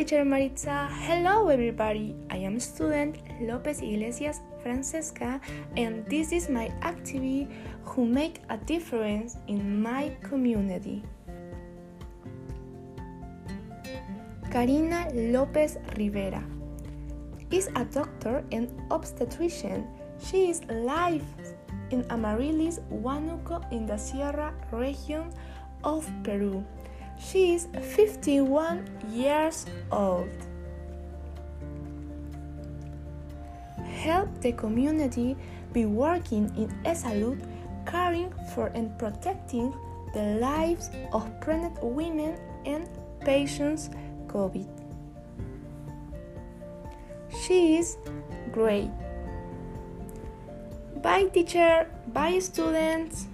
teacher Maritza. Hello, everybody. I am student Lopez Iglesias Francesca, and this is my activity who make a difference in my community. Karina Lopez Rivera is a doctor and obstetrician. She is live in Amarilis, Huánuco, in the Sierra region of Peru. She is 51 years old. Help the community be working in EsSalud, caring for and protecting the lives of pregnant women and patients COVID. She is great. Bye, teacher. Bye, students.